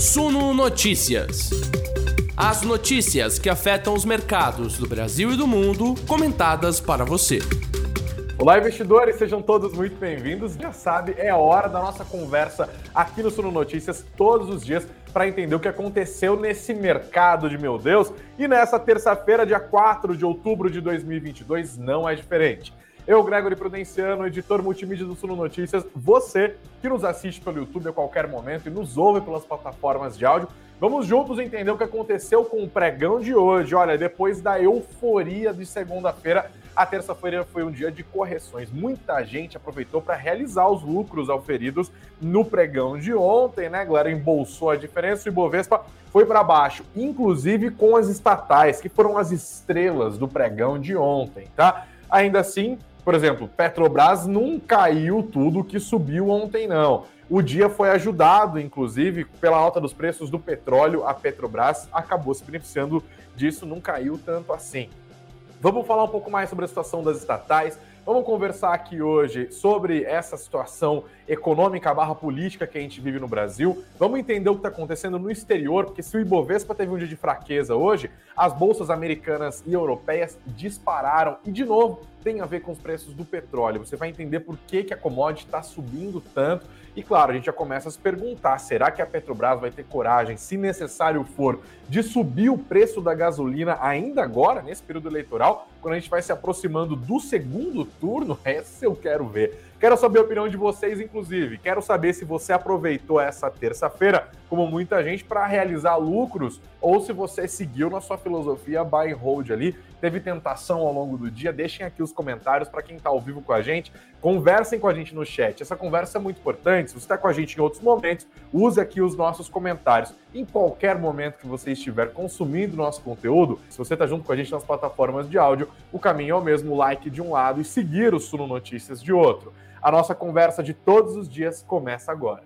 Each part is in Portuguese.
Suno Notícias. As notícias que afetam os mercados do Brasil e do mundo, comentadas para você. Olá, investidores, sejam todos muito bem-vindos. Já sabe, é hora da nossa conversa aqui no Suno Notícias todos os dias para entender o que aconteceu nesse mercado de meu Deus. E nessa terça-feira, dia 4 de outubro de 2022, não é diferente. Eu, Gregory Prudenciano, editor multimídia do Suno Notícias, você que nos assiste pelo YouTube a qualquer momento e nos ouve pelas plataformas de áudio, vamos juntos entender o que aconteceu com o pregão de hoje. Olha, depois da euforia de segunda-feira, a terça-feira foi um dia de correções. Muita gente aproveitou para realizar os lucros auferidos no pregão de ontem, né, galera? Embolsou a diferença e o Ibovespa foi para baixo, inclusive com as estatais, que foram as estrelas do pregão de ontem, tá? Ainda assim, por exemplo, Petrobras não caiu tudo que subiu ontem, não. O dia foi ajudado, inclusive, pela alta dos preços do petróleo. A Petrobras acabou se beneficiando disso, não caiu tanto assim. Vamos falar um pouco mais sobre a situação das estatais. Vamos conversar aqui hoje sobre essa situação econômica barra política que a gente vive no Brasil. Vamos entender o que está acontecendo no exterior, porque se o Ibovespa teve um dia de fraqueza hoje, as bolsas americanas e europeias dispararam. E, de novo, tem a ver com os preços do petróleo. Você vai entender por que, que a commodity está subindo tanto. E claro, a gente já começa a se perguntar: será que a Petrobras vai ter coragem, se necessário for, de subir o preço da gasolina ainda agora, nesse período eleitoral, quando a gente vai se aproximando do segundo turno? Essa eu quero ver. Quero saber a opinião de vocês, inclusive. Quero saber se você aproveitou essa terça-feira, como muita gente, para realizar lucros ou se você seguiu na sua filosofia buy and hold ali. Teve tentação ao longo do dia? Deixem aqui os comentários para quem está ao vivo com a gente. Conversem com a gente no chat. Essa conversa é muito importante. Se você está com a gente em outros momentos, use aqui os nossos comentários. Em qualquer momento que você estiver consumindo nosso conteúdo, se você está junto com a gente nas plataformas de áudio, o caminho é o mesmo: like de um lado e seguir o Suno Notícias de outro. A nossa conversa de todos os dias começa agora.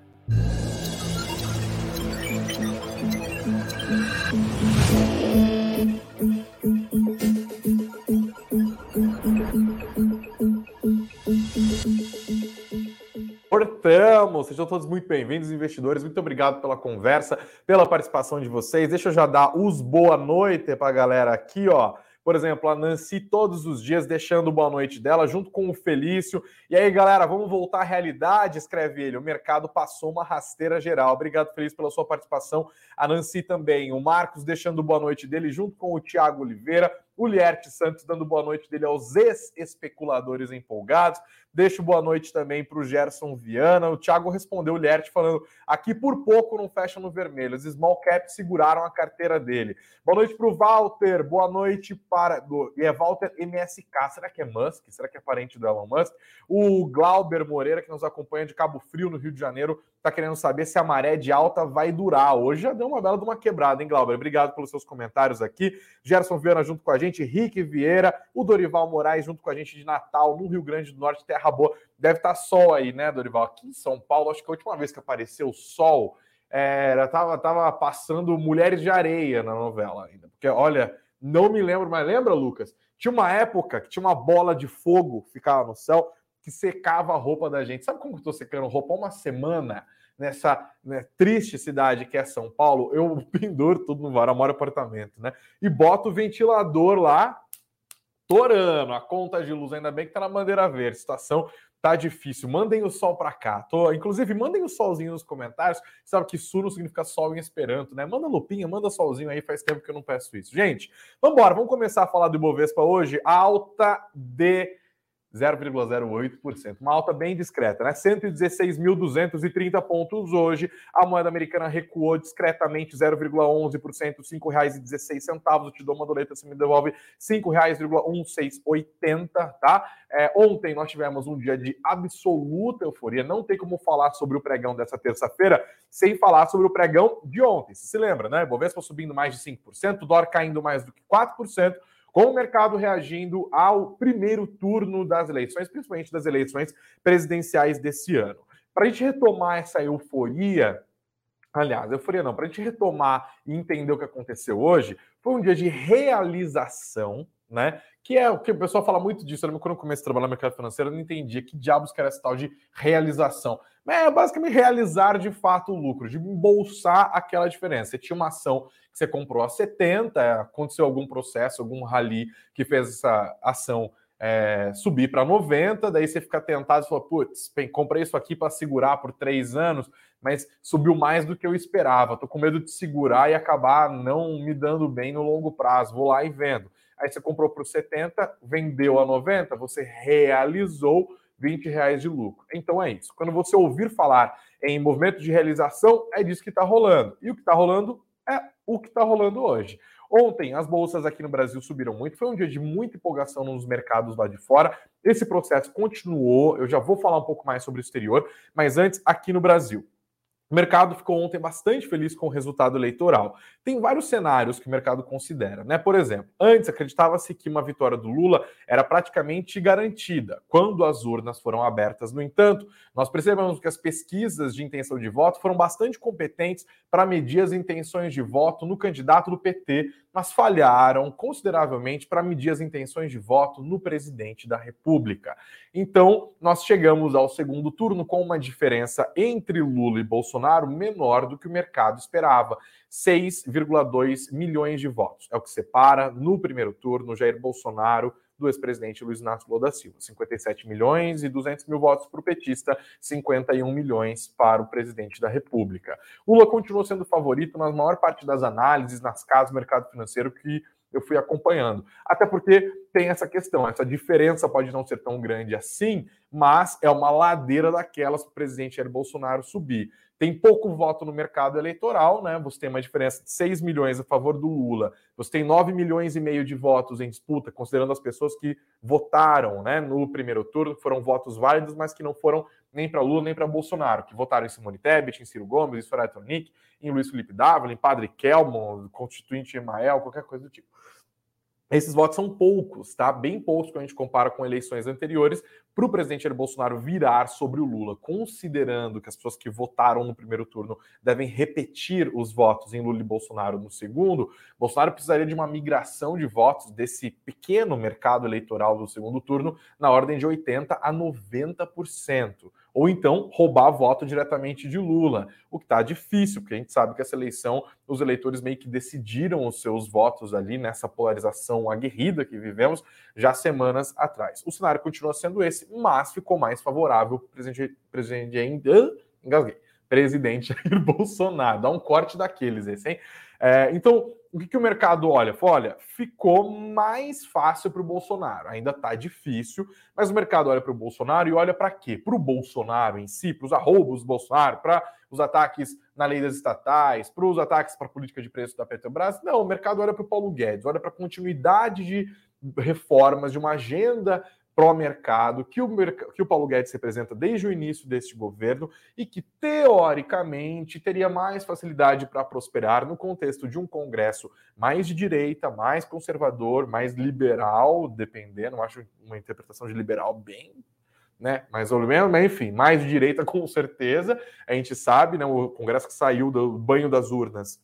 Portamos, sejam todos muito bem-vindos, investidores. Muito obrigado pela conversa, pela participação de vocês. Deixa eu já dar os boa noite para a galera aqui, ó. Por exemplo, a Nancy todos os dias deixando boa noite dela, junto com o Felício. E aí, galera, vamos voltar à realidade, escreve ele. O mercado passou uma rasteira geral. Obrigado, Felício, pela sua participação. A Nancy também. O Marcos deixando boa noite dele, junto com o Tiago Oliveira. O Lierte Santos dando boa noite dele aos ex-especuladores empolgados. Deixo boa noite também para o Gerson Viana. O Thiago respondeu o Lierte falando: aqui por pouco não fecha no vermelho. Os small caps seguraram a carteira dele. Boa noite para o Walter. Boa noite para. E é Walter MSK. Será que é Musk? Será que é parente do Elon Musk? O Glauber Moreira, que nos acompanha de Cabo Frio, no Rio de Janeiro, está querendo saber se a maré de alta vai durar. Hoje já deu uma bela de uma quebrada, hein, Glauber? Obrigado pelos seus comentários aqui. Gerson Viana junto com a gente, Rick Vieira, o Dorival Moraes junto com a gente de Natal, no Rio Grande do Norte, Terra boa. Deve estar tá sol aí, né, Dorival? Aqui em São Paulo, acho que a última vez que apareceu sol, era, tava, tava passando Mulheres de Areia na novela ainda. Porque, olha, não me lembro, mas lembra, Lucas? Tinha uma época que tinha uma bola de fogo ficava no céu que secava a roupa da gente. Sabe como eu tô secando roupa uma semana nessa né, triste cidade que é São Paulo? Eu penduro tudo no varal, moro apartamento, né? E boto o ventilador lá torando a conta de luz, ainda bem que tá na bandeira verde. Situação tá difícil. Mandem o sol para cá. Tô, inclusive, mandem o solzinho nos comentários. Sabe que sul não significa sol em esperanto, né? Manda lupinha, manda solzinho aí. Faz tempo que eu não peço isso. Gente, vamos embora. Vamos começar a falar do Ibovespa hoje. Alta de 0,08%. Uma alta bem discreta, né? 116.230 pontos hoje. A moeda americana recuou discretamente 0,11%, R$ 5,16. Eu te dou uma doleta, você me devolve R$ 5,1680, tá? É, ontem nós tivemos um dia de absoluta euforia. Não tem como falar sobre o pregão dessa terça-feira sem falar sobre o pregão de ontem. Você se lembra, né? Bovespa subindo mais de 5%, dólar caindo mais do que 4%, com o mercado reagindo ao primeiro turno das eleições, principalmente das eleições presidenciais desse ano. Para a gente retomar essa euforia, aliás, euforia não, para a gente retomar e entender o que aconteceu hoje, foi um dia de realização né? Que é o que o pessoal fala muito disso. Eu lembro quando eu comecei a trabalhar no mercado financeiro, eu não entendia que diabos que era essa tal de realização. Mas é basicamente realizar de fato o lucro, de embolsar aquela diferença. Você tinha uma ação que você comprou a 70, aconteceu algum processo, algum rally que fez essa ação é, subir para 90, daí você fica tentado e fala, putz, comprei isso aqui para segurar por três anos, mas subiu mais do que eu esperava. Tô com medo de segurar e acabar não me dando bem no longo prazo. Vou lá e vendo. Aí você comprou por 70, vendeu a 90, você realizou 20 reais de lucro. Então é isso. Quando você ouvir falar em movimento de realização, é disso que está rolando. E o que está rolando é o que está rolando hoje. Ontem, as bolsas aqui no Brasil subiram muito, foi um dia de muita empolgação nos mercados lá de fora. Esse processo continuou, eu já vou falar um pouco mais sobre o exterior, mas antes, aqui no Brasil. O mercado ficou ontem bastante feliz com o resultado eleitoral. Tem vários cenários que o mercado considera, né? Por exemplo, antes acreditava-se que uma vitória do Lula era praticamente garantida quando as urnas foram abertas. No entanto, nós percebemos que as pesquisas de intenção de voto foram bastante competentes para medir as intenções de voto no candidato do PT, mas falharam consideravelmente para medir as intenções de voto no presidente da República. Então, nós chegamos ao segundo turno com uma diferença entre Lula e Bolsonaro menor do que o mercado esperava. 6,2 milhões de votos. É o que separa no primeiro turno Jair Bolsonaro do ex-presidente Luiz Inácio Lula da Silva. 57 milhões e 200 mil votos para o petista, 51 milhões para o presidente da República. Lula continuou sendo favorito na maior parte das análises, nas casas do mercado financeiro que eu fui acompanhando. Até porque tem essa questão, essa diferença pode não ser tão grande assim, mas é uma ladeira daquelas para o presidente Jair Bolsonaro subir. Tem pouco voto no mercado eleitoral, né? Você tem uma diferença de 6 milhões a favor do Lula. Você tem 9 milhões e meio de votos em disputa, considerando as pessoas que votaram né, no primeiro turno, que foram votos válidos, mas que não foram nem para Lula nem para Bolsonaro, que votaram em Simone Tebet, em Ciro Gomes, em Soraya Tronic, em Luiz Felipe Dávila, em Padre Kelmon, Constituinte Emael, qualquer coisa do tipo. Esses votos são poucos, tá? Bem poucos quando a gente compara com eleições anteriores, para o presidente Jair Bolsonaro virar sobre o Lula, considerando que as pessoas que votaram no primeiro turno devem repetir os votos em Lula e Bolsonaro no segundo, Bolsonaro precisaria de uma migração de votos desse pequeno mercado eleitoral do segundo turno na ordem de 80 a 90% ou então roubar voto diretamente de Lula, o que está difícil, porque a gente sabe que essa eleição, os eleitores meio que decidiram os seus votos ali nessa polarização aguerrida que vivemos já semanas atrás. O cenário continua sendo esse, mas ficou mais favorável para presidente, presidente engasguei, presidente Jair Bolsonaro, dá um corte daqueles esse, hein? É, então, o que, que o mercado olha? olha, ficou mais fácil para o Bolsonaro. Ainda está difícil, mas o mercado olha para o Bolsonaro e olha para quê? Para o Bolsonaro em si, para os arroubos do Bolsonaro, para os ataques na lei das estatais, para os ataques para a política de preço da Petrobras. Não, o mercado olha para o Paulo Guedes, olha para a continuidade de reformas, de uma agenda pró-mercado que o, que o Paulo Guedes representa desde o início deste governo e que, teoricamente, teria mais facilidade para prosperar no contexto de um Congresso mais de direita, mais conservador, mais liberal, dependendo, acho uma interpretação de liberal bem né? Mas enfim, mais de direita com certeza. A gente sabe, né? O Congresso que saiu do banho das urnas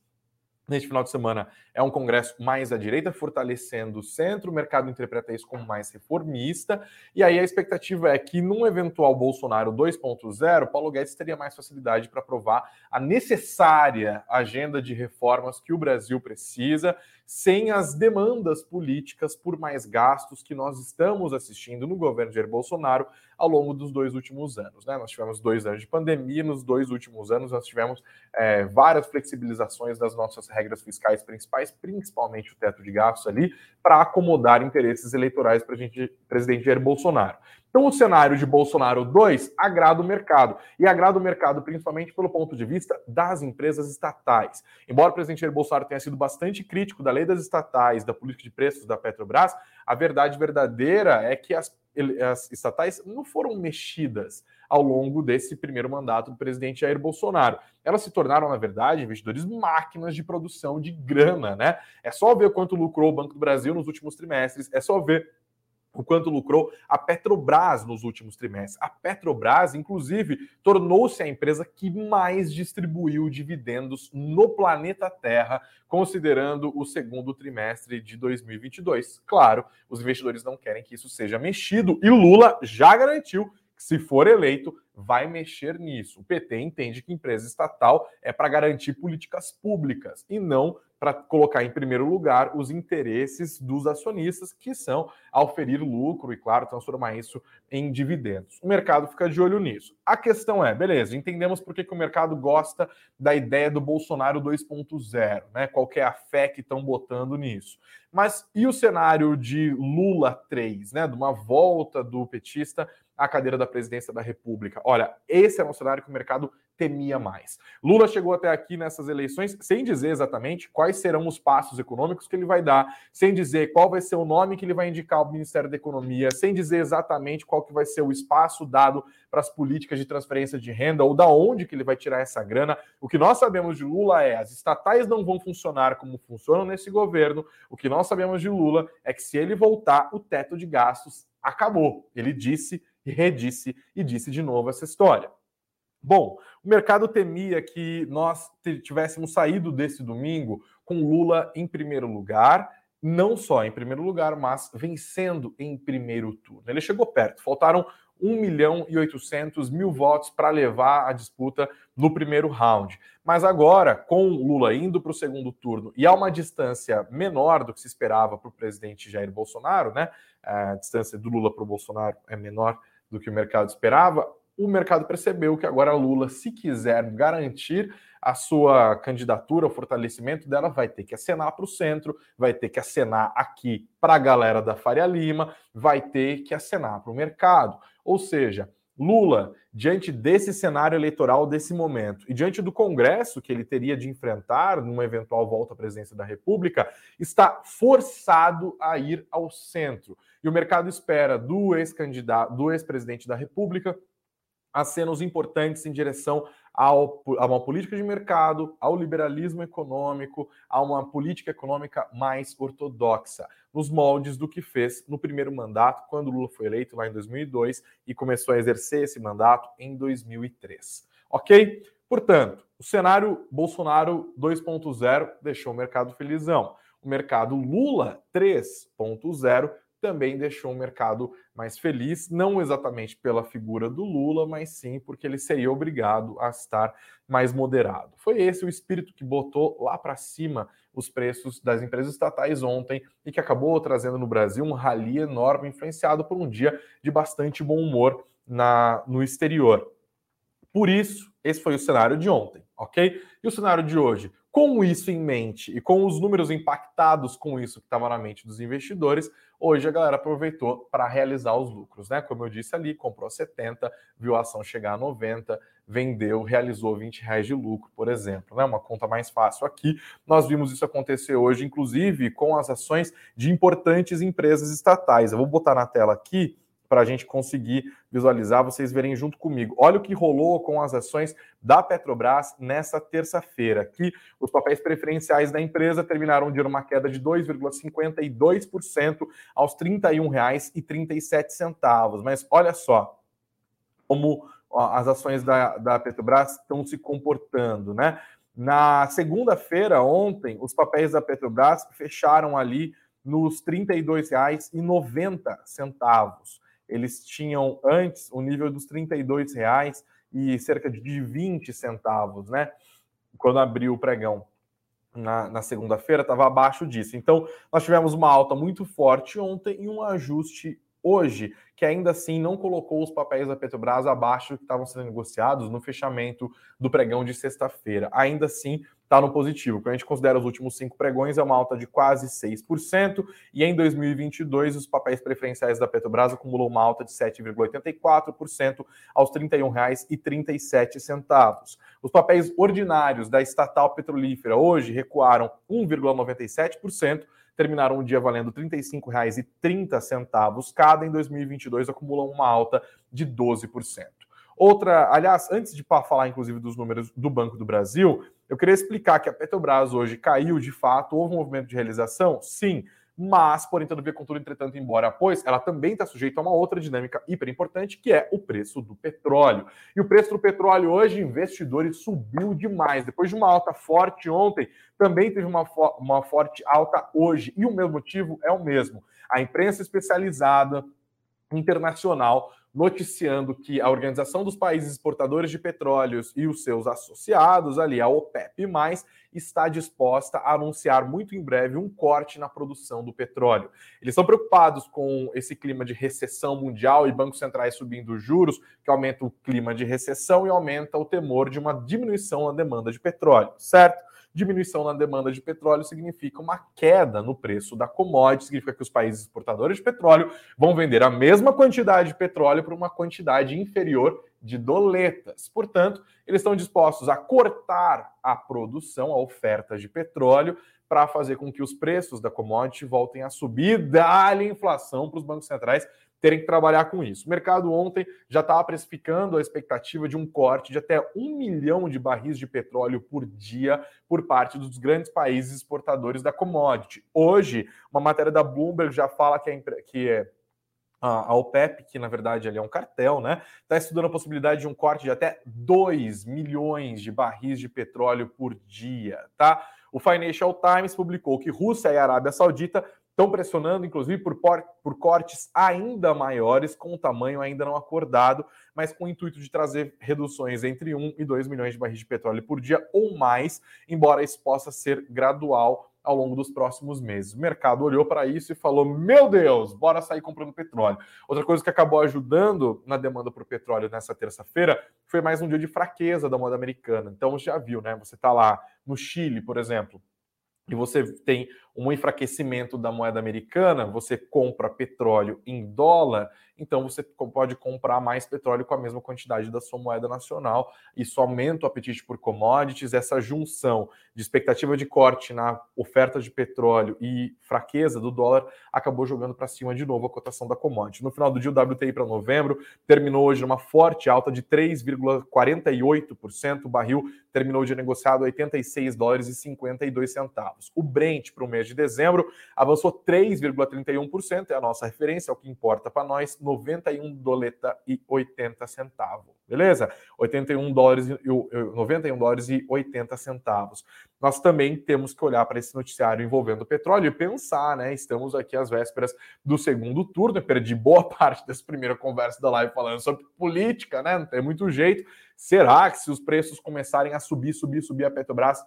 neste final de semana é um congresso mais à direita, fortalecendo o centro. O mercado interpreta isso como mais reformista. E aí a expectativa é que, num eventual Bolsonaro 2.0, Paulo Guedes teria mais facilidade para aprovar a necessária agenda de reformas que o Brasil precisa sem as demandas políticas por mais gastos que nós estamos assistindo no governo de Jair Bolsonaro ao longo dos dois últimos anos. Né? Nós tivemos dois anos de pandemia, nos dois últimos anos nós tivemos é, várias flexibilizações das nossas regras fiscais principais, principalmente o teto de gastos ali, para acomodar interesses eleitorais para presidente Jair Bolsonaro. Então, o cenário de Bolsonaro 2 agrada o mercado. E agrada o mercado principalmente pelo ponto de vista das empresas estatais. Embora o presidente Jair Bolsonaro tenha sido bastante crítico da lei das estatais, da política de preços da Petrobras, a verdade verdadeira é que as, as estatais não foram mexidas ao longo desse primeiro mandato do presidente Jair Bolsonaro. Elas se tornaram, na verdade, investidores máquinas de produção de grana, né? É só ver quanto lucrou o Banco do Brasil nos últimos trimestres, é só ver o quanto lucrou a Petrobras nos últimos trimestres. A Petrobras, inclusive, tornou-se a empresa que mais distribuiu dividendos no planeta Terra, considerando o segundo trimestre de 2022. Claro, os investidores não querem que isso seja mexido e Lula já garantiu que, se for eleito, vai mexer nisso. O PT entende que empresa estatal é para garantir políticas públicas e não para colocar em primeiro lugar os interesses dos acionistas, que são auferir lucro e, claro, transformar isso em dividendos. O mercado fica de olho nisso. A questão é, beleza, entendemos por que, que o mercado gosta da ideia do Bolsonaro 2.0, né? Qual é a fé que estão botando nisso. Mas e o cenário de Lula 3, né? De uma volta do petista à cadeira da presidência da República. Olha, esse é um cenário que o mercado temia mais. Lula chegou até aqui nessas eleições sem dizer exatamente quais serão os passos econômicos que ele vai dar, sem dizer qual vai ser o nome que ele vai indicar ao Ministério da Economia, sem dizer exatamente qual que vai ser o espaço dado para as políticas de transferência de renda ou da onde que ele vai tirar essa grana. O que nós sabemos de Lula é as estatais não vão funcionar como funcionam nesse governo. O que nós sabemos de Lula é que se ele voltar, o teto de gastos acabou. Ele disse redisse e disse de novo essa história. Bom, o mercado temia que nós tivéssemos saído desse domingo com Lula em primeiro lugar, não só em primeiro lugar, mas vencendo em primeiro turno. Ele chegou perto, faltaram 1 milhão e 800 mil votos para levar a disputa no primeiro round. Mas agora, com Lula indo para o segundo turno e a uma distância menor do que se esperava para o presidente Jair Bolsonaro, né? A distância do Lula para o Bolsonaro é menor do que o mercado esperava, o mercado percebeu que agora Lula, se quiser garantir a sua candidatura, o fortalecimento dela, vai ter que acenar para o centro, vai ter que acenar aqui para a galera da Faria Lima, vai ter que acenar para o mercado. Ou seja, Lula, diante desse cenário eleitoral desse momento e diante do Congresso que ele teria de enfrentar numa eventual volta à presidência da República, está forçado a ir ao centro. E o mercado espera do ex-candidato, do ex-presidente da República, acenos importantes em direção ao, a uma política de mercado, ao liberalismo econômico, a uma política econômica mais ortodoxa, nos moldes do que fez no primeiro mandato, quando Lula foi eleito lá em 2002 e começou a exercer esse mandato em 2003. Ok? Portanto, o cenário Bolsonaro 2.0 deixou o mercado felizão. O mercado Lula 3.0 também deixou o mercado mais feliz, não exatamente pela figura do Lula, mas sim porque ele seria obrigado a estar mais moderado. Foi esse o espírito que botou lá para cima os preços das empresas estatais ontem e que acabou trazendo no Brasil um rally enorme, influenciado por um dia de bastante bom humor na, no exterior. Por isso, esse foi o cenário de ontem, ok? E o cenário de hoje? Com isso em mente e com os números impactados com isso que estava na mente dos investidores, hoje a galera aproveitou para realizar os lucros, né? Como eu disse ali, comprou 70, viu a ação chegar a 90, vendeu, realizou 20 reais de lucro, por exemplo, né? Uma conta mais fácil aqui. Nós vimos isso acontecer hoje, inclusive com as ações de importantes empresas estatais. Eu vou botar na tela aqui para a gente conseguir visualizar, vocês verem junto comigo. Olha o que rolou com as ações da Petrobras nessa terça-feira. Aqui, os papéis preferenciais da empresa terminaram o dia numa queda de 2,52% aos R$ 31,37. Mas olha só como as ações da, da Petrobras estão se comportando, né? Na segunda-feira, ontem, os papéis da Petrobras fecharam ali nos R$ 32,90 eles tinham antes o nível dos R$ reais e cerca de 20 centavos, né? Quando abriu o pregão na, na segunda-feira, estava abaixo disso. Então, nós tivemos uma alta muito forte ontem e um ajuste hoje, que ainda assim não colocou os papéis da Petrobras abaixo que estavam sendo negociados no fechamento do pregão de sexta-feira. Ainda assim, está no positivo. Quando a gente considera os últimos cinco pregões, é uma alta de quase 6%, e em 2022 os papéis preferenciais da Petrobras acumulam uma alta de 7,84% aos R$ 31,37. Os papéis ordinários da estatal petrolífera hoje recuaram 1,97%, terminaram o dia valendo R$ 35,30 cada, em 2022 acumulam uma alta de 12%. Outra, aliás, antes de falar inclusive dos números do Banco do Brasil, eu queria explicar que a Petrobras hoje caiu de fato, houve um movimento de realização? Sim, mas, porém, todavia, contudo, entretanto, embora pois, ela também está sujeita a uma outra dinâmica hiper importante, que é o preço do petróleo. E o preço do petróleo hoje, investidores, subiu demais. Depois de uma alta forte ontem, também teve uma, uma forte alta hoje. E o mesmo motivo é o mesmo. A imprensa especializada internacional noticiando que a Organização dos Países Exportadores de Petróleos e os seus associados ali, a OPEP+, está disposta a anunciar muito em breve um corte na produção do petróleo. Eles estão preocupados com esse clima de recessão mundial e bancos centrais subindo juros, que aumenta o clima de recessão e aumenta o temor de uma diminuição na demanda de petróleo, certo? Diminuição na demanda de petróleo significa uma queda no preço da commodity, significa que os países exportadores de petróleo vão vender a mesma quantidade de petróleo por uma quantidade inferior de doletas. Portanto, eles estão dispostos a cortar a produção, a oferta de petróleo, para fazer com que os preços da commodity voltem a subir, dar inflação para os bancos centrais terem que trabalhar com isso. O mercado ontem já estava precificando a expectativa de um corte de até um milhão de barris de petróleo por dia por parte dos grandes países exportadores da commodity. Hoje, uma matéria da Bloomberg já fala que, é, que é a OPEP, que na verdade ali é um cartel, né? Está estudando a possibilidade de um corte de até 2 milhões de barris de petróleo por dia, tá? O Financial Times publicou que Rússia e Arábia Saudita estão pressionando, inclusive, por, por cortes ainda maiores, com o tamanho ainda não acordado, mas com o intuito de trazer reduções entre 1 e 2 milhões de barris de petróleo por dia ou mais, embora isso possa ser gradual ao longo dos próximos meses. O mercado olhou para isso e falou: Meu Deus, bora sair comprando petróleo. Outra coisa que acabou ajudando na demanda por petróleo nessa terça-feira foi mais um dia de fraqueza da moeda americana. Então, já viu, né? Você está lá no Chile, por exemplo, e você tem um enfraquecimento da moeda americana, você compra petróleo em dólar, então você pode comprar mais petróleo com a mesma quantidade da sua moeda nacional. Isso aumenta o apetite por commodities. Essa junção de expectativa de corte na oferta de petróleo e fraqueza do dólar acabou jogando para cima de novo a cotação da commodity. No final do dia, o WTI para novembro terminou hoje numa forte alta de 3,48%. O barril terminou de negociado a 86 dólares e 52 centavos. O Brent para o mês de dezembro avançou 3,31%, é a nossa referência, é o que importa para nós, 91 doleta e 80 centavos. Beleza? 81 dólares e 91 dólares e 80 centavos. Nós também temos que olhar para esse noticiário envolvendo o petróleo e pensar, né? Estamos aqui às vésperas do segundo turno. Eu perdi boa parte dessa primeira conversa da live falando sobre política, né? Não tem muito jeito. Será que se os preços começarem a subir, subir, subir a Petrobras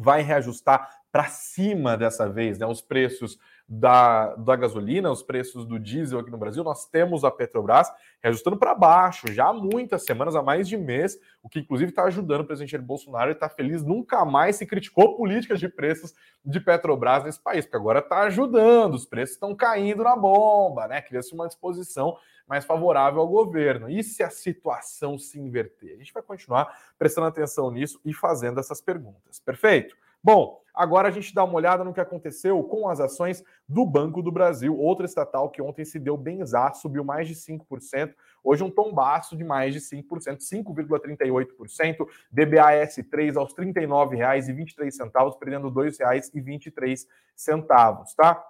vai reajustar para cima dessa vez, né? Os preços da, da gasolina, os preços do diesel aqui no Brasil, nós temos a Petrobras reajustando para baixo já há muitas semanas, há mais de mês, o que inclusive está ajudando o presidente Jair Bolsonaro e está feliz. Nunca mais se criticou políticas de preços de Petrobras nesse país, porque agora está ajudando, os preços estão caindo na bomba, né? Cria-se uma disposição mais favorável ao governo. E se a situação se inverter? A gente vai continuar prestando atenção nisso e fazendo essas perguntas. Perfeito? Bom, agora a gente dá uma olhada no que aconteceu com as ações do Banco do Brasil, outra estatal que ontem se deu exato, subiu mais de 5%, hoje um tombaço de mais de 5%, 5,38%, DBAS3 aos R$ 39,23, perdendo R$ 2,23, tá?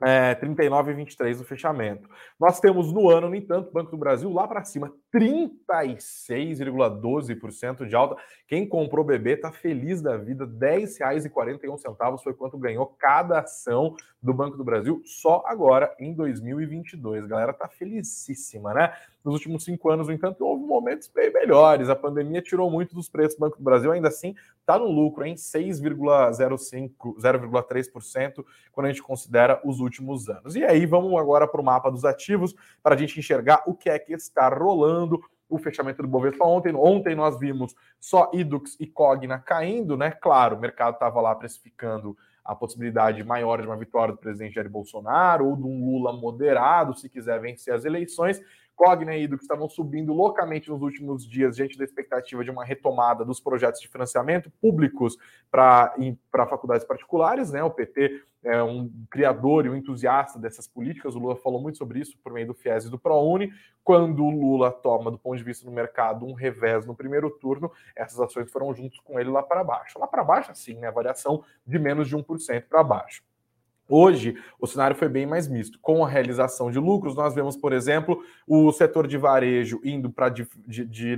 É, 39,23 no fechamento. Nós temos no ano, no entanto, Banco do Brasil lá para cima, 36,12% de alta. Quem comprou BB está feliz da vida, R$ 10,41 foi quanto ganhou cada ação do Banco do Brasil só agora em 2022. A galera tá felicíssima, né? Nos últimos cinco anos, no entanto, houve momentos bem melhores. A pandemia tirou muito dos preços do Banco do Brasil, ainda assim está no lucro em 6,05, 0,3% quando a gente considera os últimos anos. E aí vamos agora para o mapa dos ativos para a gente enxergar o que é que está rolando o fechamento do Bovespa ontem. Ontem nós vimos só Idux e Cogna caindo, né? Claro, o mercado estava lá precificando a possibilidade maior de uma vitória do presidente Jair Bolsonaro ou de um Lula moderado, se quiser vencer as eleições. Cogna e Ido que estavam subindo loucamente nos últimos dias, diante da expectativa de uma retomada dos projetos de financiamento públicos para faculdades particulares, né? O PT é um criador e um entusiasta dessas políticas. O Lula falou muito sobre isso por meio do FIES e do ProUni. Quando o Lula toma, do ponto de vista do mercado, um revés no primeiro turno, essas ações foram juntos com ele lá para baixo. Lá para baixo, assim, né? Variação de menos de 1% para baixo. Hoje, o cenário foi bem mais misto. Com a realização de lucros, nós vemos, por exemplo, o setor de varejo indo para di, di, di,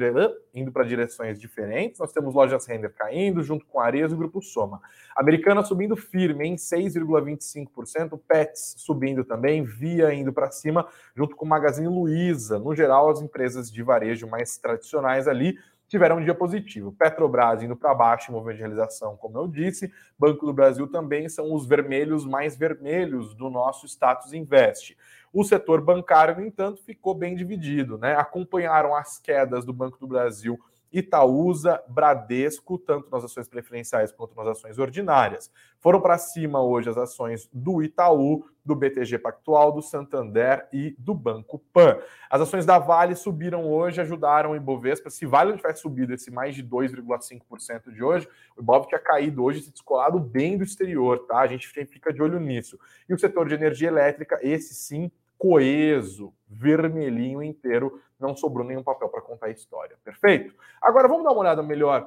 direções diferentes. Nós temos lojas Render caindo, junto com a Areas e Grupo Soma. Americana subindo firme em 6,25%, Pets subindo também, Via indo para cima, junto com Magazine Luiza. No geral, as empresas de varejo mais tradicionais ali tiveram um dia positivo. Petrobras indo para baixo em movimento de realização, como eu disse. Banco do Brasil também são os vermelhos mais vermelhos do nosso status invest. O setor bancário, no entanto, ficou bem dividido, né? Acompanharam as quedas do Banco do Brasil Itaúsa, Bradesco, tanto nas ações preferenciais quanto nas ações ordinárias. Foram para cima hoje as ações do Itaú, do BTG Pactual, do Santander e do Banco Pan. As ações da Vale subiram hoje, ajudaram o Ibovespa. Se Vale tivesse subido esse mais de 2,5% de hoje, o Ibov tinha caído hoje, se descolado bem do exterior, tá? A gente fica de olho nisso. E o setor de energia elétrica, esse sim, coeso, vermelhinho inteiro, não sobrou nenhum papel para contar a história. Perfeito? Agora vamos dar uma olhada melhor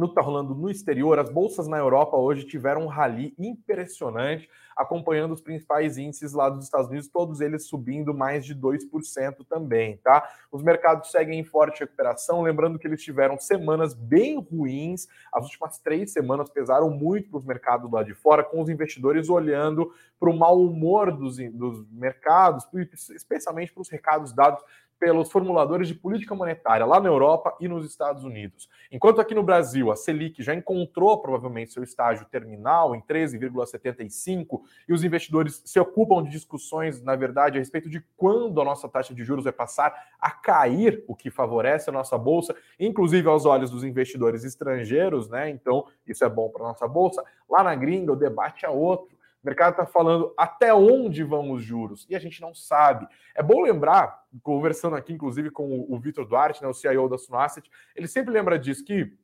no que está rolando no exterior. As bolsas na Europa hoje tiveram um rally impressionante, acompanhando os principais índices lá dos Estados Unidos, todos eles subindo mais de 2% também, tá? Os mercados seguem em forte recuperação, lembrando que eles tiveram semanas bem ruins, as últimas três semanas pesaram muito para os mercados lá de fora, com os investidores olhando para o mau humor dos, dos mercados, especialmente para os recados dados pelos formuladores de política monetária lá na Europa e nos Estados Unidos. Enquanto aqui no Brasil a Selic já encontrou provavelmente seu estágio terminal em 13,75 e os investidores se ocupam de discussões, na verdade, a respeito de quando a nossa taxa de juros vai passar a cair, o que favorece a nossa bolsa, inclusive aos olhos dos investidores estrangeiros, né? Então, isso é bom para a nossa bolsa. Lá na gringa, o debate é outro. O mercado está falando até onde vão os juros e a gente não sabe. É bom lembrar, conversando aqui inclusive com o Vitor Duarte, né, o CIO da Sunasset, ele sempre lembra disso que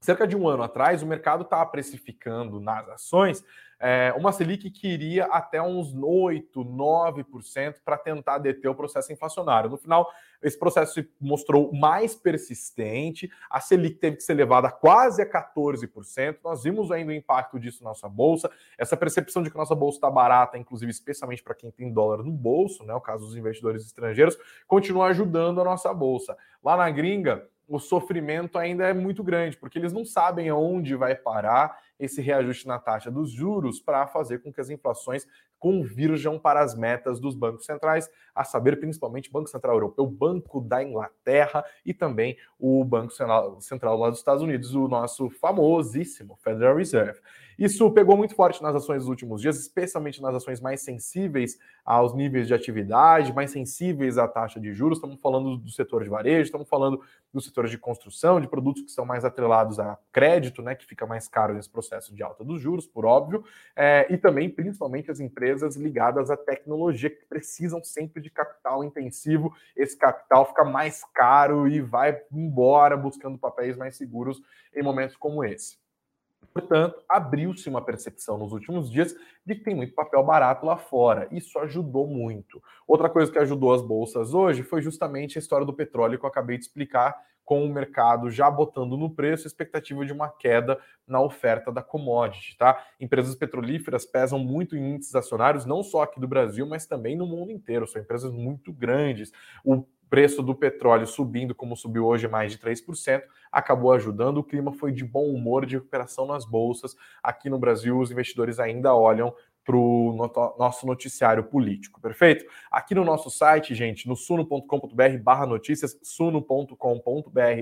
cerca de um ano atrás o mercado estava precificando nas ações é, uma Selic que iria até uns 8, 9% para tentar deter o processo inflacionário. No final, esse processo se mostrou mais persistente, a Selic teve que ser levada quase a 14%. Nós vimos ainda o impacto disso na nossa bolsa, essa percepção de que nossa bolsa está barata, inclusive especialmente para quem tem dólar no bolso, né, o caso dos investidores estrangeiros, continua ajudando a nossa bolsa. Lá na gringa, o sofrimento ainda é muito grande, porque eles não sabem aonde vai parar esse reajuste na taxa dos juros para fazer com que as inflações convirjam para as metas dos bancos centrais, a saber, principalmente o Banco Central Europeu, o Banco da Inglaterra e também o Banco Central lá dos Estados Unidos, o nosso famosíssimo Federal Reserve. Isso pegou muito forte nas ações dos últimos dias, especialmente nas ações mais sensíveis aos níveis de atividade, mais sensíveis à taxa de juros. Estamos falando do setor de varejo, estamos falando do setor de construção, de produtos que são mais atrelados a crédito, né, que fica mais caro nesse processo de alta dos juros, por óbvio, é, e também, principalmente, as empresas ligadas à tecnologia, que precisam sempre de capital intensivo. Esse capital fica mais caro e vai embora buscando papéis mais seguros em momentos como esse. Portanto, abriu-se uma percepção nos últimos dias de que tem muito papel barato lá fora. Isso ajudou muito. Outra coisa que ajudou as bolsas hoje foi justamente a história do petróleo que eu acabei de explicar, com o mercado já botando no preço a expectativa de uma queda na oferta da commodity, tá? Empresas petrolíferas pesam muito em índices acionários, não só aqui do Brasil, mas também no mundo inteiro. São empresas muito grandes. O preço do petróleo subindo, como subiu hoje mais de 3%, acabou ajudando. O clima foi de bom humor, de recuperação nas bolsas. Aqui no Brasil, os investidores ainda olham para o nosso noticiário político, perfeito? Aqui no nosso site, gente, no suno.com.br barra notícias, suno.com.br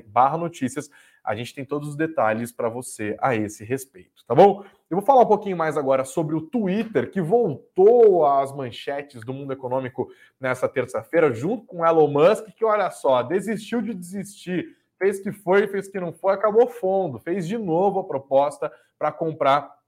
barra notícias, a gente tem todos os detalhes para você a esse respeito, tá bom? Eu vou falar um pouquinho mais agora sobre o Twitter, que voltou às manchetes do mundo econômico nessa terça-feira, junto com Elon Musk, que olha só, desistiu de desistir, fez que foi, fez que não foi, acabou fundo, fez de novo a proposta para comprar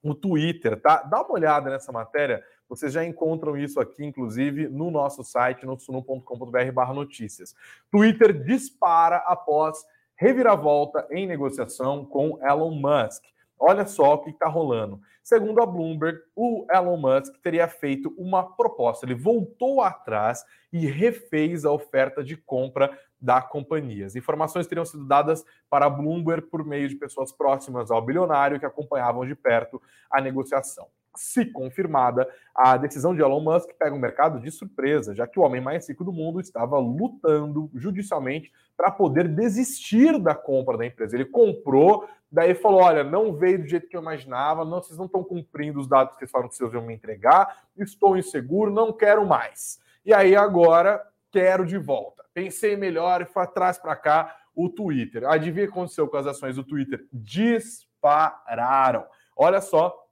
o Twitter, tá? Dá uma olhada nessa matéria, vocês já encontram isso aqui, inclusive, no nosso site, no suno.com.br notícias. Twitter dispara após reviravolta em negociação com Elon Musk. Olha só o que está rolando. Segundo a Bloomberg, o Elon Musk teria feito uma proposta. Ele voltou atrás e refez a oferta de compra da companhia. As informações teriam sido dadas para a Bloomberg por meio de pessoas próximas ao bilionário que acompanhavam de perto a negociação. Se confirmada, a decisão de Elon Musk pega o mercado de surpresa, já que o homem mais rico do mundo estava lutando judicialmente para poder desistir da compra da empresa. Ele comprou, daí falou: olha, não veio do jeito que eu imaginava, não, vocês não estão cumprindo os dados que vocês falaram que vocês iam me entregar, estou inseguro, não quero mais. E aí agora quero de volta. Pensei melhor e foi atrás para cá o Twitter. Adivinha o que aconteceu com as ações do Twitter? Dispararam. Olha só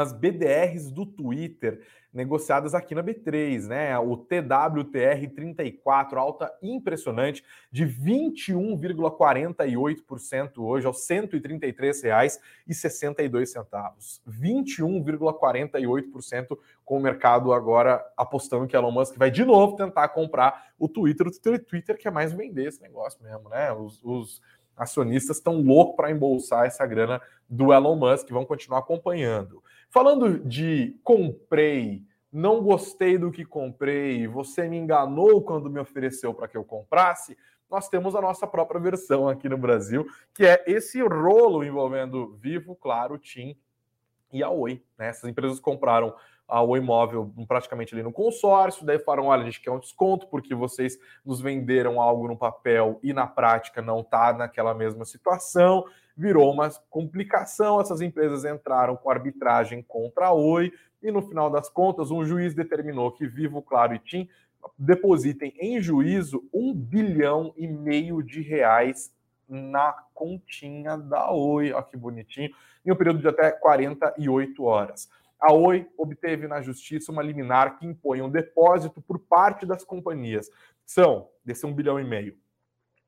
as BDRs do Twitter negociadas aqui na B3, né? O TWTR 34, alta impressionante de 21,48% hoje aos R$ 133,62. 21,48% com o mercado agora apostando que Elon Musk vai de novo tentar comprar o Twitter, o Twitter que é mais vender esse negócio mesmo, né? Os, os acionistas estão loucos para embolsar essa grana do Elon Musk, vão continuar acompanhando. Falando de comprei, não gostei do que comprei, você me enganou quando me ofereceu para que eu comprasse, nós temos a nossa própria versão aqui no Brasil, que é esse rolo envolvendo Vivo, Claro, TIM e a Oi. Né? Essas empresas compraram a Oi Móvel praticamente ali no consórcio, daí falaram, olha, a gente quer um desconto porque vocês nos venderam algo no papel e na prática não está naquela mesma situação virou uma complicação. Essas empresas entraram com arbitragem contra a Oi e, no final das contas, um juiz determinou que Vivo, Claro e TIM depositem em juízo um bilhão e meio de reais na continha da Oi. Olha que bonitinho. Em um período de até 48 horas. A Oi obteve na justiça uma liminar que impõe um depósito por parte das companhias. São, desse um bilhão e meio,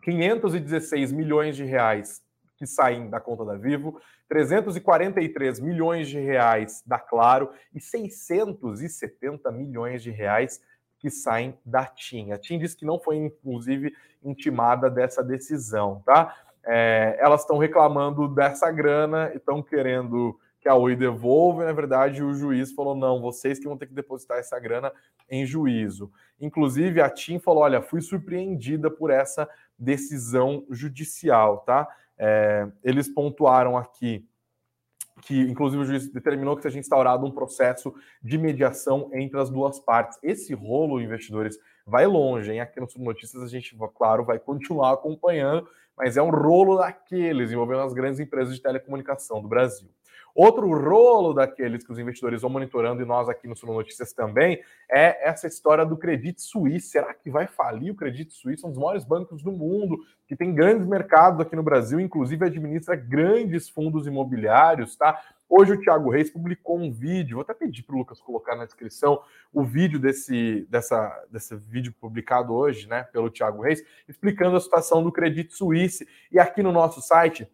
516 milhões de reais que saem da conta da Vivo, 343 milhões de reais da Claro e 670 milhões de reais que saem da TIM. A TIM diz que não foi, inclusive, intimada dessa decisão, tá? É, elas estão reclamando dessa grana e estão querendo que a Oi devolva, na verdade o juiz falou, não, vocês que vão ter que depositar essa grana em juízo. Inclusive, a TIM falou, olha, fui surpreendida por essa decisão judicial, tá? É, eles pontuaram aqui que, inclusive, o juiz determinou que seja instaurado um processo de mediação entre as duas partes. Esse rolo, investidores, vai longe, hein? Aqui no Subnotícias a gente, claro, vai continuar acompanhando, mas é um rolo daqueles envolvendo as grandes empresas de telecomunicação do Brasil. Outro rolo daqueles que os investidores vão monitorando e nós aqui no Sul Notícias também é essa história do Credit Suisse. Será que vai falir o Credit Suisse? Um dos maiores bancos do mundo, que tem grandes mercados aqui no Brasil, inclusive administra grandes fundos imobiliários, tá? Hoje o Thiago Reis publicou um vídeo, vou até pedir para o Lucas colocar na descrição o vídeo desse, dessa, desse vídeo publicado hoje, né, pelo Thiago Reis, explicando a situação do Credit Suisse. E aqui no nosso site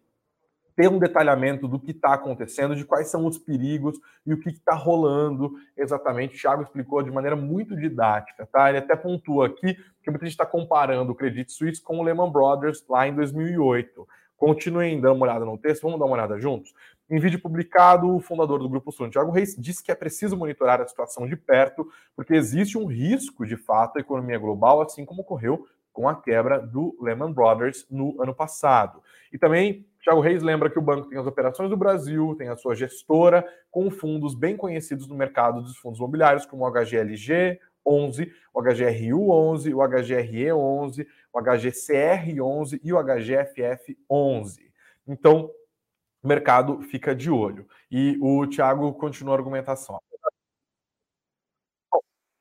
ter um detalhamento do que está acontecendo, de quais são os perigos e o que está rolando exatamente. O Thiago explicou de maneira muito didática, tá? Ele até pontua aqui que muita gente está comparando o Credit Suisse com o Lehman Brothers lá em 2008. Continuem dando uma olhada no texto, vamos dar uma olhada juntos? Em vídeo publicado, o fundador do Grupo Sul, Thiago Reis, disse que é preciso monitorar a situação de perto, porque existe um risco, de fato, à economia global, assim como ocorreu com a quebra do Lehman Brothers no ano passado. E também Thiago Reis lembra que o banco tem as operações do Brasil, tem a sua gestora, com fundos bem conhecidos no mercado dos fundos imobiliários, como o HGLG 11, o HGRU 11, o HGRE 11, o HGCR 11 e o HGFF 11. Então, o mercado fica de olho. E o Thiago continua a argumentação.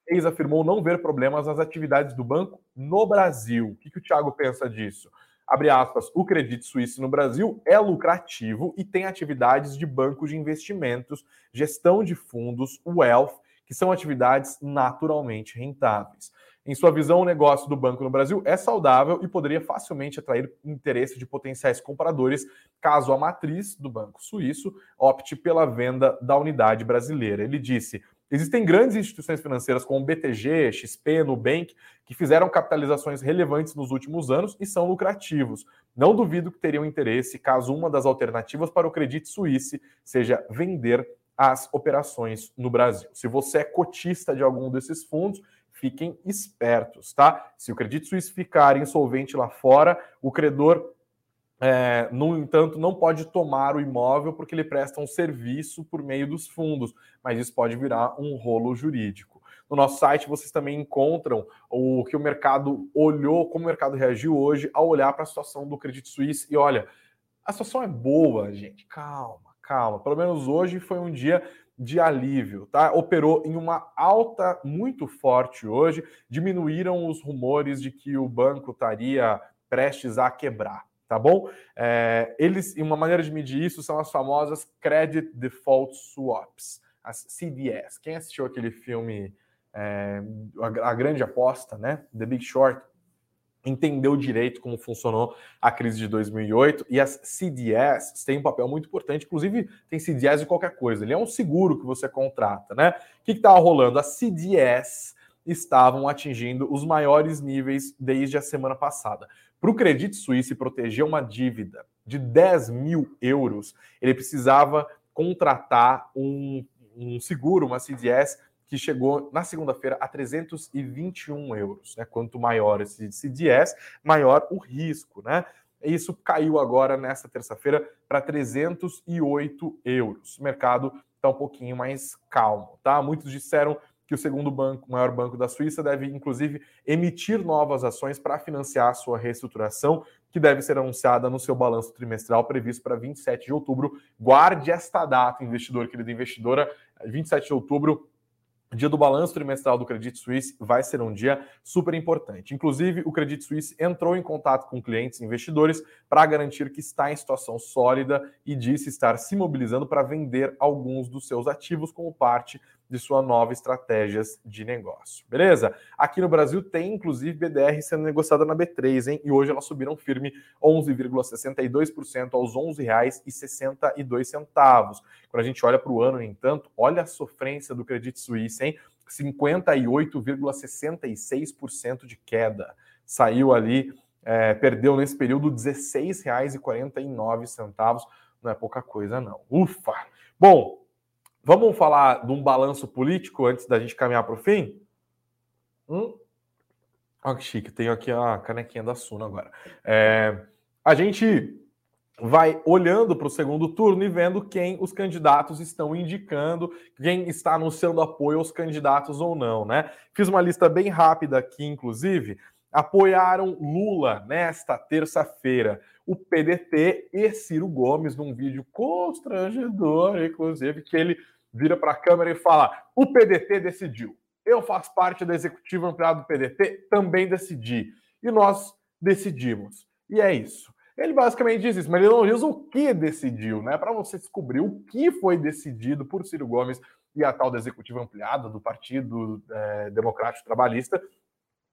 Reis afirmou não ver problemas nas atividades do banco no Brasil. O que, que o Thiago pensa disso? Abre aspas, o Credit Suisse no Brasil é lucrativo e tem atividades de banco de investimentos, gestão de fundos, wealth, que são atividades naturalmente rentáveis. Em sua visão, o negócio do banco no Brasil é saudável e poderia facilmente atrair interesse de potenciais compradores caso a matriz do banco suíço opte pela venda da unidade brasileira. Ele disse: Existem grandes instituições financeiras como BTG, XP, Nubank, que fizeram capitalizações relevantes nos últimos anos e são lucrativos. Não duvido que teriam interesse caso uma das alternativas para o Credit Suisse seja vender as operações no Brasil. Se você é cotista de algum desses fundos, fiquem espertos, tá? Se o Credit Suisse ficar insolvente lá fora, o credor é, no entanto, não pode tomar o imóvel porque ele presta um serviço por meio dos fundos, mas isso pode virar um rolo jurídico. No nosso site vocês também encontram o que o mercado olhou, como o mercado reagiu hoje ao olhar para a situação do Credit Suisse. E olha, a situação é boa, gente. Calma, calma. Pelo menos hoje foi um dia de alívio, tá? Operou em uma alta muito forte hoje, diminuíram os rumores de que o banco estaria prestes a quebrar tá bom? É, eles, uma maneira de medir isso são as famosas Credit Default Swaps, as CDS. Quem assistiu aquele filme é, a, a, Grande Aposta, né? The Big Short, entendeu direito como funcionou a crise de 2008 e as CDS têm um papel muito importante, inclusive tem CDS de qualquer coisa, ele é um seguro que você contrata, né? O que estava rolando? As CDS estavam atingindo os maiores níveis desde a semana passada. Para o Credit Suisse proteger uma dívida de 10 mil euros, ele precisava contratar um, um seguro, uma CDS, que chegou na segunda-feira a 321 euros. Né? Quanto maior esse CDS, maior o risco. Né? Isso caiu agora nesta terça-feira para 308 euros. O mercado está um pouquinho mais calmo. Tá? Muitos disseram que o segundo banco, maior banco da Suíça, deve inclusive emitir novas ações para financiar a sua reestruturação, que deve ser anunciada no seu balanço trimestral previsto para 27 de outubro. Guarde esta data, investidor, querida investidora, 27 de outubro dia do balanço trimestral do Credit Suisse vai ser um dia super importante. Inclusive, o Credit Suisse entrou em contato com clientes e investidores para garantir que está em situação sólida e disse estar se mobilizando para vender alguns dos seus ativos como parte de sua nova estratégias de negócio. Beleza? Aqui no Brasil tem inclusive BDR sendo negociada na B3, hein? E hoje elas subiram firme 11,62% aos R$ 11,62. Quando a gente olha para o ano, no entanto, olha a sofrência do Credit Suisse, hein? 58,66% de queda. Saiu ali, é, perdeu nesse período R$ 16,49. Não é pouca coisa, não. Ufa! Bom, Vamos falar de um balanço político antes da gente caminhar para o fim? Hum? Olha que chique, tenho aqui a canequinha da Suna agora. É, a gente vai olhando para o segundo turno e vendo quem os candidatos estão indicando, quem está anunciando apoio aos candidatos ou não, né? Fiz uma lista bem rápida aqui, inclusive. Apoiaram Lula nesta terça-feira o PDT e Ciro Gomes num vídeo constrangedor, inclusive, que ele vira para a câmera e fala: o PDT decidiu. Eu faço parte da executiva ampliada do PDT, também decidi. E nós decidimos. E é isso. Ele basicamente diz isso, mas ele não diz o que decidiu, né? Para você descobrir o que foi decidido por Ciro Gomes e a tal da executiva ampliada do Partido é, Democrático Trabalhista,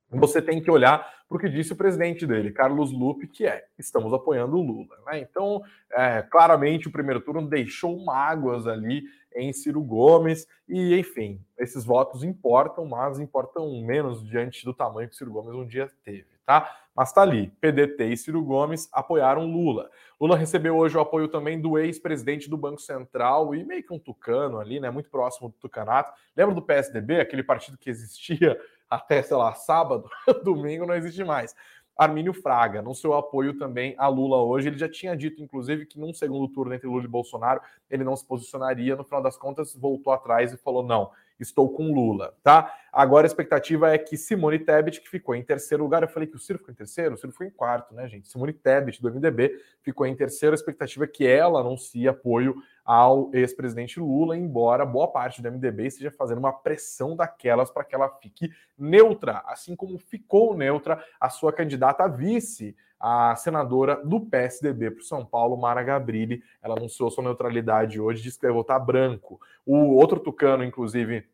você tem que olhar para o que disse o presidente dele, Carlos Lupe, que é: estamos apoiando o Lula. Né? Então, é, claramente, o primeiro turno deixou mágoas ali em Ciro Gomes, e enfim, esses votos importam, mas importam menos diante do tamanho que Ciro Gomes um dia teve, tá? Mas tá ali, PDT e Ciro Gomes apoiaram Lula. Lula recebeu hoje o apoio também do ex-presidente do Banco Central e meio que um tucano ali, né? Muito próximo do tucanato. Lembra do PSDB, aquele partido que existia até, sei lá, sábado, domingo não existe mais. Armínio Fraga, no seu apoio também a Lula hoje. Ele já tinha dito, inclusive, que num segundo turno entre Lula e Bolsonaro ele não se posicionaria. No final das contas, voltou atrás e falou: não, estou com Lula, tá? Agora a expectativa é que Simone Tebet, que ficou em terceiro lugar, eu falei que o Ciro ficou em terceiro, o Ciro foi em quarto, né, gente? Simone Tebet, do MDB, ficou em terceiro. A expectativa é que ela anuncie apoio ao ex-presidente Lula, embora boa parte do MDB esteja fazendo uma pressão daquelas para que ela fique neutra, assim como ficou neutra a sua candidata a vice, a senadora do PSDB para São Paulo, Mara Gabrilli. Ela anunciou sua neutralidade hoje, disse que vai votar branco. O outro tucano, inclusive,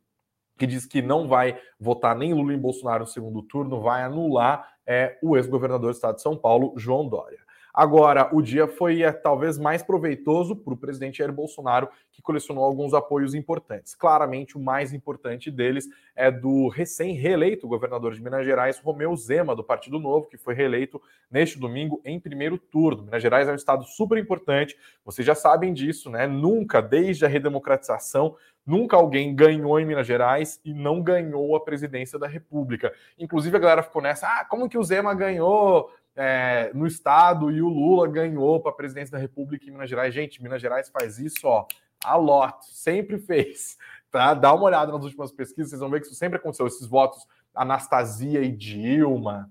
que diz que não vai votar nem Lula nem Bolsonaro no segundo turno, vai anular é, o ex-governador do estado de São Paulo, João Dória. Agora, o dia foi é, talvez mais proveitoso para o presidente Jair Bolsonaro, que colecionou alguns apoios importantes. Claramente, o mais importante deles é do recém-reeleito governador de Minas Gerais, Romeu Zema, do Partido Novo, que foi reeleito neste domingo em primeiro turno. Minas Gerais é um estado super importante, vocês já sabem disso, né? Nunca, desde a redemocratização, Nunca alguém ganhou em Minas Gerais e não ganhou a presidência da República. Inclusive a galera ficou nessa, ah, como que o Zema ganhou é, no estado e o Lula ganhou para a presidência da República em Minas Gerais? Gente, Minas Gerais faz isso, ó, a lot, sempre fez. Tá? Dá uma olhada nas últimas pesquisas, vocês vão ver que isso sempre aconteceu. Esses votos, Anastasia e Dilma,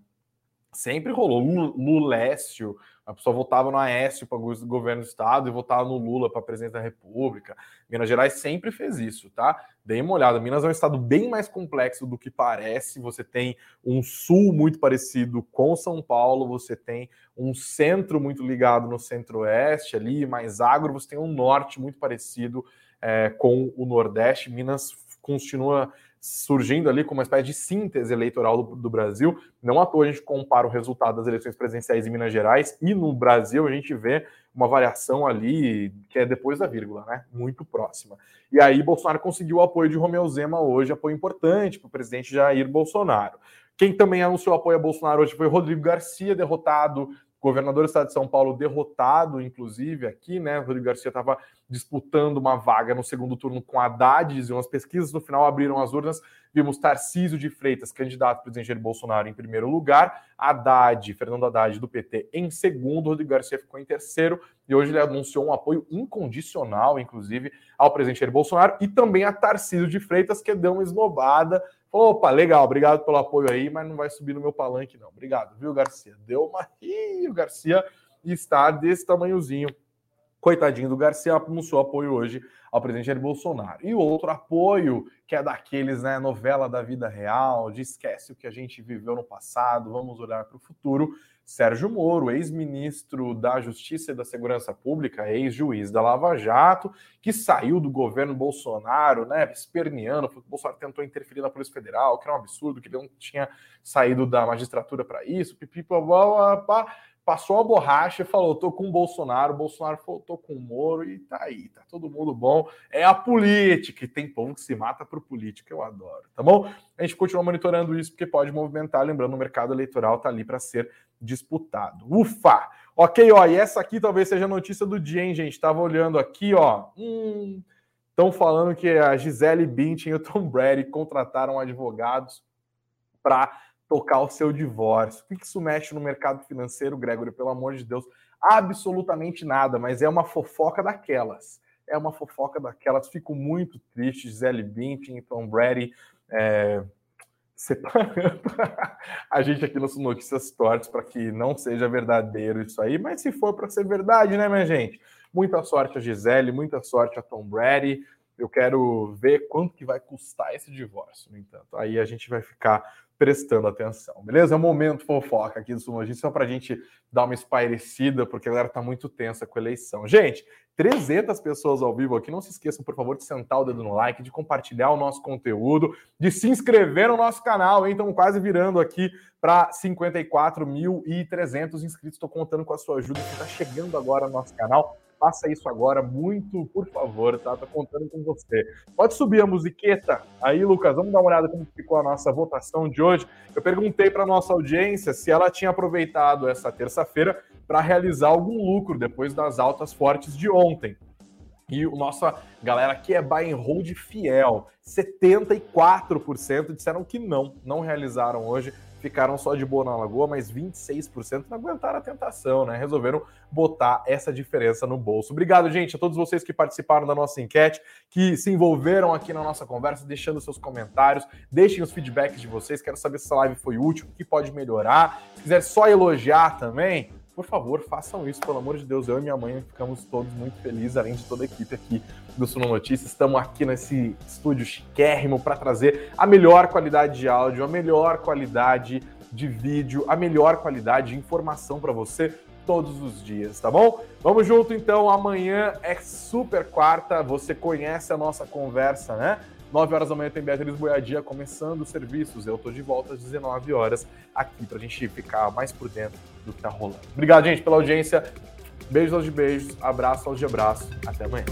sempre rolou. Lulécio, a pessoa votava no Aécio para o governo do estado e votava no Lula para presidente da República. Minas Gerais sempre fez isso, tá? Dei uma olhada. Minas é um estado bem mais complexo do que parece. Você tem um sul muito parecido com São Paulo, você tem um centro muito ligado no centro-oeste ali, mais agro, você tem um norte muito parecido é, com o Nordeste. Minas continua surgindo ali como uma espécie de síntese eleitoral do, do, Brasil. Não à toa a gente compara o resultado das eleições presidenciais em Minas Gerais e no Brasil a gente vê uma variação ali que é depois da vírgula, né? Muito próxima. E aí Bolsonaro conseguiu o apoio de Romeu Zema hoje, apoio importante para o presidente Jair Bolsonaro. Quem também anunciou apoio a Bolsonaro hoje foi Rodrigo Garcia, derrotado governador do estado de São Paulo derrotado, inclusive, aqui, né? Rodrigo Garcia estava disputando uma vaga no segundo turno com Haddad, diziam as pesquisas, no final abriram as urnas, vimos Tarcísio de Freitas, candidato presidente Jair Bolsonaro, em primeiro lugar, Haddad, Fernando Haddad, do PT, em segundo, Rodrigo Garcia ficou em terceiro, e hoje ele anunciou um apoio incondicional, inclusive, ao presidente Jair Bolsonaro, e também a Tarcísio de Freitas, que deu uma esnobada, opa, legal, obrigado pelo apoio aí, mas não vai subir no meu palanque, não. Obrigado, viu, Garcia? Deu uma. Ih, o Garcia está desse tamanhozinho. Coitadinho do Garcia, anunciou apoio hoje ao presidente Jair Bolsonaro. E outro apoio, que é daqueles, né, novela da vida real, de esquece o que a gente viveu no passado, vamos olhar para o futuro, Sérgio Moro, ex-ministro da Justiça e da Segurança Pública, ex-juiz da Lava Jato, que saiu do governo Bolsonaro, né, esperneando, porque o Bolsonaro tentou interferir na Polícia Federal, que era um absurdo, que ele não tinha saído da magistratura para isso, pipi, passou a borracha e falou: tô com o Bolsonaro, o Bolsonaro falou: tô com o Moro, e tá aí, tá todo mundo bom. É a política, e tem povo que se mata por política, eu adoro, tá bom? A gente continua monitorando isso, porque pode movimentar, lembrando, o mercado eleitoral tá ali para ser disputado. Ufa! Ok, ó, e essa aqui talvez seja a notícia do dia, hein, gente? Tava olhando aqui, ó. Hum, estão falando que a Gisele Bündchen e o Tom Brady contrataram advogados para tocar o seu divórcio. O que isso mexe no mercado financeiro, Gregory? Pelo amor de Deus, absolutamente nada, mas é uma fofoca daquelas. É uma fofoca daquelas. Fico muito triste, Gisele Bündchen e Tom Brady. É, separando a gente aqui nas notícias tortas para que não seja verdadeiro isso aí, mas se for para ser verdade, né, minha gente? Muita sorte a Gisele, muita sorte a Tom Brady. Eu quero ver quanto que vai custar esse divórcio, no entanto. Aí a gente vai ficar prestando atenção, beleza? É um momento fofoca aqui do Sulogista, só para a gente dar uma espairecida, porque a galera tá muito tensa com a eleição. Gente, 300 pessoas ao vivo aqui, não se esqueçam, por favor, de sentar o dedo no like, de compartilhar o nosso conteúdo, de se inscrever no nosso canal, hein? Estamos quase virando aqui para 54.300 inscritos, estou contando com a sua ajuda, que está chegando agora no nosso canal faça isso agora, muito, por favor, tá? Tô contando com você. Pode subir a musiqueta aí, Lucas. Vamos dar uma olhada como ficou a nossa votação de hoje. Eu perguntei para nossa audiência se ela tinha aproveitado essa terça-feira para realizar algum lucro depois das altas fortes de ontem. E o nossa galera aqui é buy and hold fiel. 74% disseram que não, não realizaram hoje ficaram só de boa na Lagoa, mas 26% não aguentaram a tentação, né? Resolveram botar essa diferença no bolso. Obrigado, gente, a todos vocês que participaram da nossa enquete, que se envolveram aqui na nossa conversa, deixando seus comentários, deixem os feedbacks de vocês. Quero saber se essa live foi útil, o que pode melhorar. Se quiser só elogiar também, por favor, façam isso, pelo amor de Deus. Eu e minha mãe ficamos todos muito felizes, além de toda a equipe aqui do Suno Notícias. Estamos aqui nesse estúdio chiquérrimo para trazer a melhor qualidade de áudio, a melhor qualidade de vídeo, a melhor qualidade de informação para você todos os dias, tá bom? Vamos junto então. Amanhã é super quarta. Você conhece a nossa conversa, né? 9 horas da manhã tem Beatriz Boiadia começando os serviços. Eu tô de volta às 19 horas aqui pra gente ficar mais por dentro do que tá rolando. Obrigado, gente, pela audiência. Beijos aos de beijos, abraço aos de abraço. Até amanhã.